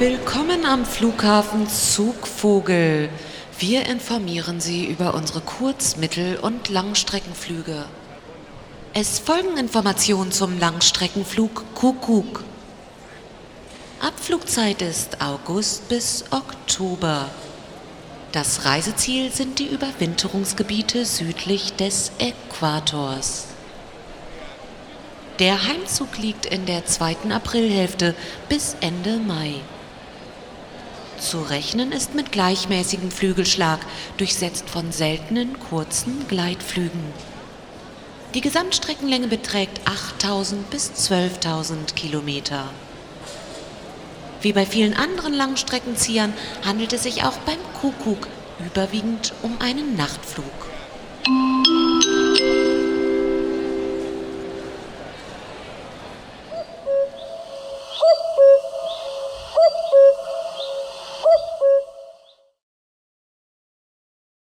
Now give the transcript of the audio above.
Willkommen am Flughafen Zugvogel. Wir informieren Sie über unsere Kurz-, Mittel- und Langstreckenflüge. Es folgen Informationen zum Langstreckenflug Kuckuck. Abflugzeit ist August bis Oktober. Das Reiseziel sind die Überwinterungsgebiete südlich des Äquators. Der Heimzug liegt in der zweiten Aprilhälfte bis Ende Mai. Zu rechnen ist mit gleichmäßigem Flügelschlag, durchsetzt von seltenen kurzen Gleitflügen. Die Gesamtstreckenlänge beträgt 8000 bis 12.000 Kilometer. Wie bei vielen anderen Langstreckenziehern handelt es sich auch beim Kuckuck überwiegend um einen Nachtflug.